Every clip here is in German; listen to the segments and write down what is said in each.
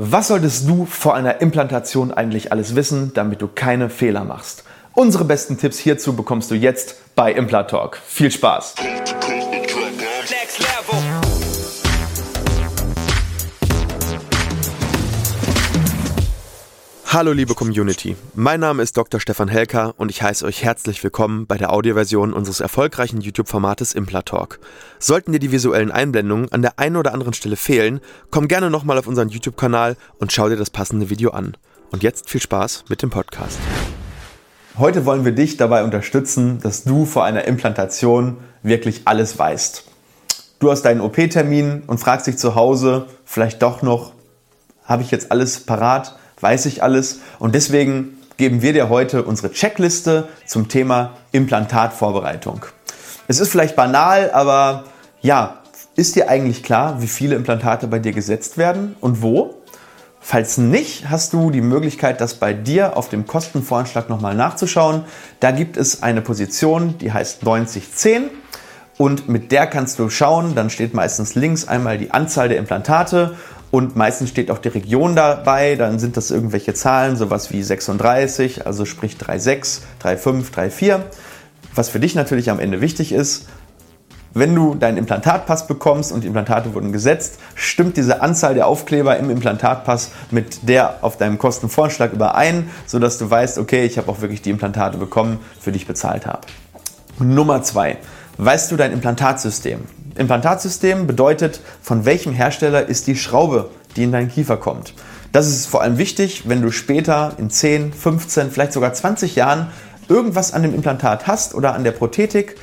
Was solltest du vor einer Implantation eigentlich alles wissen, damit du keine Fehler machst? Unsere besten Tipps hierzu bekommst du jetzt bei Implatalk. Viel Spaß! Hallo liebe Community, mein Name ist Dr. Stefan Helker und ich heiße euch herzlich willkommen bei der Audioversion unseres erfolgreichen YouTube-Formates Implatalk. Sollten dir die visuellen Einblendungen an der einen oder anderen Stelle fehlen, komm gerne nochmal auf unseren YouTube-Kanal und schau dir das passende Video an. Und jetzt viel Spaß mit dem Podcast. Heute wollen wir dich dabei unterstützen, dass du vor einer Implantation wirklich alles weißt. Du hast deinen OP-Termin und fragst dich zu Hause vielleicht doch noch, habe ich jetzt alles parat? Weiß ich alles. Und deswegen geben wir dir heute unsere Checkliste zum Thema Implantatvorbereitung. Es ist vielleicht banal, aber ja, ist dir eigentlich klar, wie viele Implantate bei dir gesetzt werden und wo? Falls nicht, hast du die Möglichkeit, das bei dir auf dem Kostenvoranschlag nochmal nachzuschauen. Da gibt es eine Position, die heißt 9010 und mit der kannst du schauen. Dann steht meistens links einmal die Anzahl der Implantate und meistens steht auch die Region dabei, dann sind das irgendwelche Zahlen, sowas wie 36, also sprich 3,6, 3,5, 3,4. Was für dich natürlich am Ende wichtig ist, wenn du deinen Implantatpass bekommst und die Implantate wurden gesetzt, stimmt diese Anzahl der Aufkleber im Implantatpass mit der auf deinem Kostenvorschlag überein, sodass du weißt, okay, ich habe auch wirklich die Implantate bekommen, für die ich bezahlt habe. Nummer zwei. Weißt du dein Implantatsystem? Implantatsystem bedeutet, von welchem Hersteller ist die Schraube, die in deinen Kiefer kommt. Das ist vor allem wichtig, wenn du später in 10, 15, vielleicht sogar 20 Jahren irgendwas an dem Implantat hast oder an der Prothetik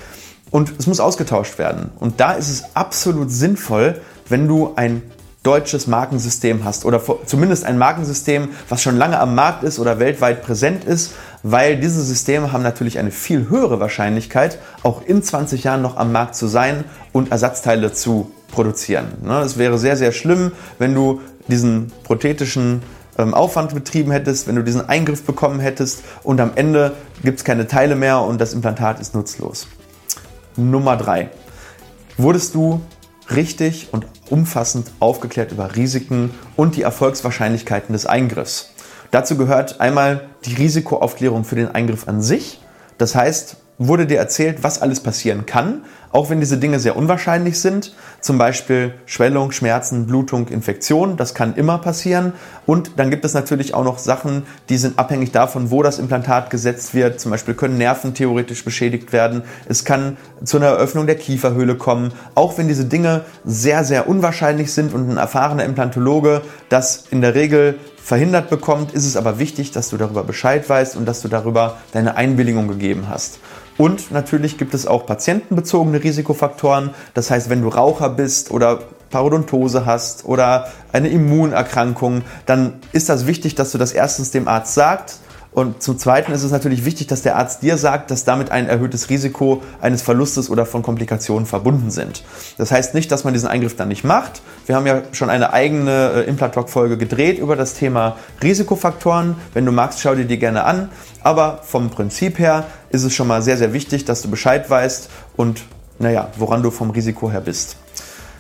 und es muss ausgetauscht werden. Und da ist es absolut sinnvoll, wenn du ein deutsches Markensystem hast oder zumindest ein Markensystem, was schon lange am Markt ist oder weltweit präsent ist, weil diese Systeme haben natürlich eine viel höhere Wahrscheinlichkeit, auch in 20 Jahren noch am Markt zu sein und Ersatzteile zu produzieren. Ne, es wäre sehr, sehr schlimm, wenn du diesen prothetischen ähm, Aufwand betrieben hättest, wenn du diesen Eingriff bekommen hättest und am Ende gibt es keine Teile mehr und das Implantat ist nutzlos. Nummer drei: Wurdest du richtig und umfassend aufgeklärt über Risiken und die Erfolgswahrscheinlichkeiten des Eingriffs? Dazu gehört einmal die Risikoaufklärung für den Eingriff an sich. Das heißt, wurde dir erzählt, was alles passieren kann, auch wenn diese Dinge sehr unwahrscheinlich sind. Zum Beispiel Schwellung, Schmerzen, Blutung, Infektion, das kann immer passieren. Und dann gibt es natürlich auch noch Sachen, die sind abhängig davon, wo das Implantat gesetzt wird. Zum Beispiel können Nerven theoretisch beschädigt werden. Es kann zu einer Eröffnung der Kieferhöhle kommen. Auch wenn diese Dinge sehr, sehr unwahrscheinlich sind und ein erfahrener Implantologe das in der Regel verhindert bekommt, ist es aber wichtig, dass du darüber Bescheid weißt und dass du darüber deine Einwilligung gegeben hast. Und natürlich gibt es auch patientenbezogene Risikofaktoren. Das heißt, wenn du Raucher bist oder Parodontose hast oder eine Immunerkrankung, dann ist das wichtig, dass du das erstens dem Arzt sagst und zum Zweiten ist es natürlich wichtig, dass der Arzt dir sagt, dass damit ein erhöhtes Risiko eines Verlustes oder von Komplikationen verbunden sind. Das heißt nicht, dass man diesen Eingriff dann nicht macht. Wir haben ja schon eine eigene äh, Implantalk-Folge gedreht über das Thema Risikofaktoren. Wenn du magst, schau dir die gerne an. Aber vom Prinzip her ist es schon mal sehr, sehr wichtig, dass du Bescheid weißt und naja, woran du vom Risiko her bist.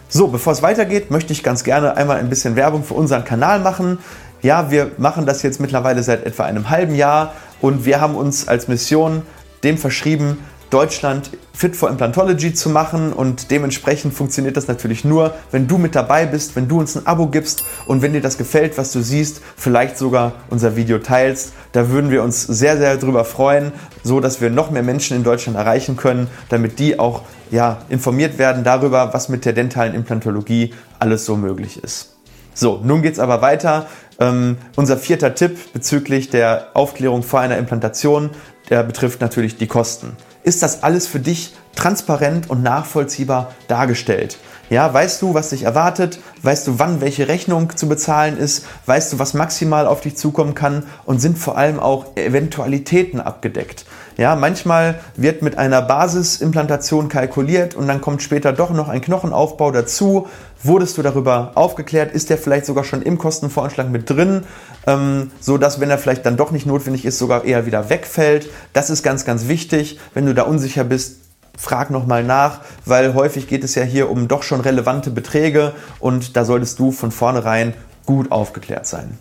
So, bevor es weitergeht, möchte ich ganz gerne einmal ein bisschen Werbung für unseren Kanal machen. Ja, wir machen das jetzt mittlerweile seit etwa einem halben Jahr und wir haben uns als Mission dem verschrieben, Deutschland fit for Implantology zu machen und dementsprechend funktioniert das natürlich nur, wenn du mit dabei bist, wenn du uns ein Abo gibst und wenn dir das gefällt, was du siehst, vielleicht sogar unser Video teilst. Da würden wir uns sehr, sehr drüber freuen, so dass wir noch mehr Menschen in Deutschland erreichen können, damit die auch ja, informiert werden darüber, was mit der dentalen Implantologie alles so möglich ist. So, nun geht's aber weiter. Ähm, unser vierter Tipp bezüglich der Aufklärung vor einer Implantation, der betrifft natürlich die Kosten. Ist das alles für dich transparent und nachvollziehbar dargestellt? Ja, weißt du, was dich erwartet? Weißt du, wann welche Rechnung zu bezahlen ist? Weißt du, was maximal auf dich zukommen kann? Und sind vor allem auch Eventualitäten abgedeckt? Ja, manchmal wird mit einer Basisimplantation kalkuliert und dann kommt später doch noch ein Knochenaufbau dazu. Wurdest du darüber aufgeklärt? Ist der vielleicht sogar schon im Kostenvoranschlag mit drin, ähm, so dass wenn er vielleicht dann doch nicht notwendig ist, sogar eher wieder wegfällt? Das ist ganz, ganz wichtig. Wenn du da unsicher bist, frag nochmal nach, weil häufig geht es ja hier um doch schon relevante Beträge und da solltest du von vornherein gut aufgeklärt sein.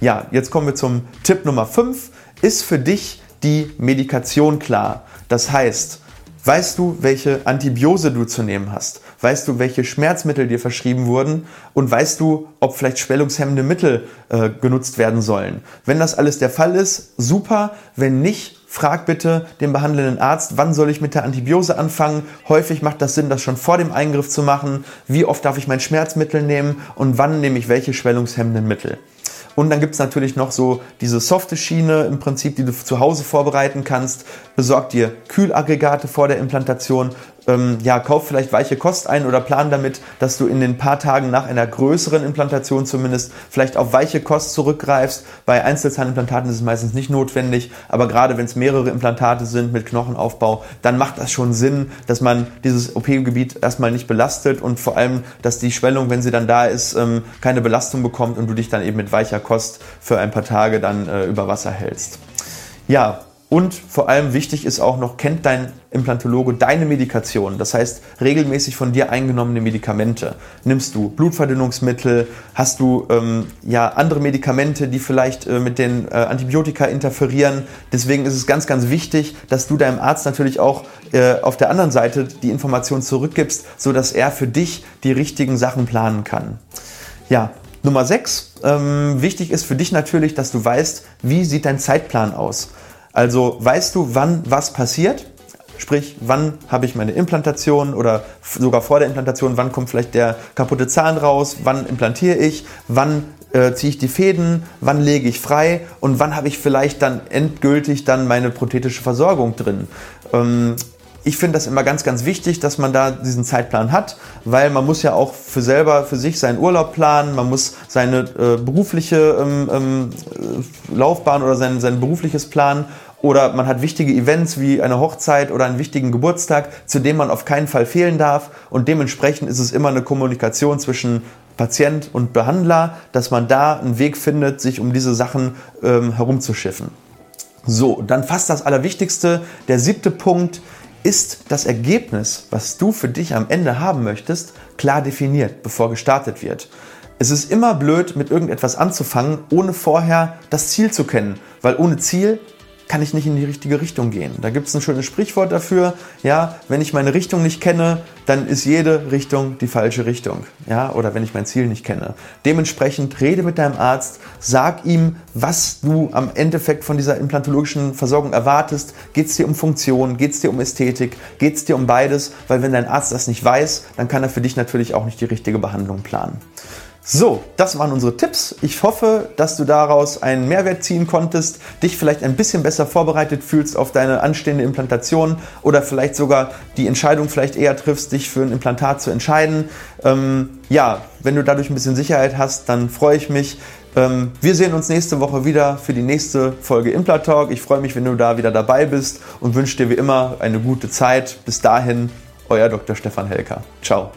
Ja, jetzt kommen wir zum Tipp Nummer 5. Ist für dich die Medikation klar? Das heißt, weißt du, welche Antibiose du zu nehmen hast? Weißt du, welche Schmerzmittel dir verschrieben wurden? Und weißt du, ob vielleicht schwellungshemmende Mittel äh, genutzt werden sollen? Wenn das alles der Fall ist, super. Wenn nicht, frag bitte den behandelnden Arzt, wann soll ich mit der Antibiose anfangen? Häufig macht das Sinn, das schon vor dem Eingriff zu machen. Wie oft darf ich mein Schmerzmittel nehmen und wann nehme ich welche schwellungshemmenden Mittel? Und dann gibt es natürlich noch so diese softe Schiene im Prinzip, die du zu Hause vorbereiten kannst. Besorg dir Kühlaggregate vor der Implantation, ähm, ja, kauf vielleicht weiche Kost ein oder plan damit, dass du in den paar Tagen nach einer größeren Implantation zumindest vielleicht auf weiche Kost zurückgreifst. Bei Einzelzahnimplantaten ist es meistens nicht notwendig, aber gerade wenn es mehrere Implantate sind mit Knochenaufbau, dann macht das schon Sinn, dass man dieses OP-Gebiet erstmal nicht belastet und vor allem, dass die Schwellung, wenn sie dann da ist, ähm, keine Belastung bekommt und du dich dann eben mit weicher Kost für ein paar Tage dann äh, über Wasser hältst. Ja, und vor allem wichtig ist auch noch, kennt dein Implantologe deine Medikation? Das heißt, regelmäßig von dir eingenommene Medikamente. Nimmst du Blutverdünnungsmittel? Hast du ähm, ja andere Medikamente, die vielleicht äh, mit den äh, Antibiotika interferieren? Deswegen ist es ganz, ganz wichtig, dass du deinem Arzt natürlich auch äh, auf der anderen Seite die Information zurückgibst, sodass er für dich die richtigen Sachen planen kann. Ja, Nummer 6. Ähm, wichtig ist für dich natürlich, dass du weißt, wie sieht dein Zeitplan aus. Also weißt du, wann was passiert? Sprich, wann habe ich meine Implantation oder sogar vor der Implantation, wann kommt vielleicht der kaputte Zahn raus, wann implantiere ich, wann äh, ziehe ich die Fäden, wann lege ich frei? Und wann habe ich vielleicht dann endgültig dann meine prothetische Versorgung drin. Ähm, ich finde das immer ganz, ganz wichtig, dass man da diesen Zeitplan hat, weil man muss ja auch für selber, für sich seinen Urlaub planen, man muss seine äh, berufliche ähm, ähm, Laufbahn oder sein, sein berufliches planen oder man hat wichtige Events wie eine Hochzeit oder einen wichtigen Geburtstag, zu dem man auf keinen Fall fehlen darf und dementsprechend ist es immer eine Kommunikation zwischen Patient und Behandler, dass man da einen Weg findet, sich um diese Sachen ähm, herumzuschiffen. So, dann fast das Allerwichtigste, der siebte Punkt, ist das Ergebnis, was du für dich am Ende haben möchtest, klar definiert, bevor gestartet wird. Es ist immer blöd, mit irgendetwas anzufangen, ohne vorher das Ziel zu kennen, weil ohne Ziel kann ich nicht in die richtige Richtung gehen. Da gibt es ein schönes Sprichwort dafür. Ja, wenn ich meine Richtung nicht kenne, dann ist jede Richtung die falsche Richtung. Ja, oder wenn ich mein Ziel nicht kenne. Dementsprechend rede mit deinem Arzt, sag ihm, was du am Endeffekt von dieser implantologischen Versorgung erwartest. Geht es dir um Funktion? Geht es dir um Ästhetik? Geht es dir um beides? Weil wenn dein Arzt das nicht weiß, dann kann er für dich natürlich auch nicht die richtige Behandlung planen. So, das waren unsere Tipps. Ich hoffe, dass du daraus einen Mehrwert ziehen konntest, dich vielleicht ein bisschen besser vorbereitet fühlst auf deine anstehende Implantation oder vielleicht sogar die Entscheidung vielleicht eher triffst, dich für ein Implantat zu entscheiden. Ähm, ja, wenn du dadurch ein bisschen Sicherheit hast, dann freue ich mich. Ähm, wir sehen uns nächste Woche wieder für die nächste Folge Implatalk. Ich freue mich, wenn du da wieder dabei bist und wünsche dir wie immer eine gute Zeit. Bis dahin, euer Dr. Stefan Helker. Ciao.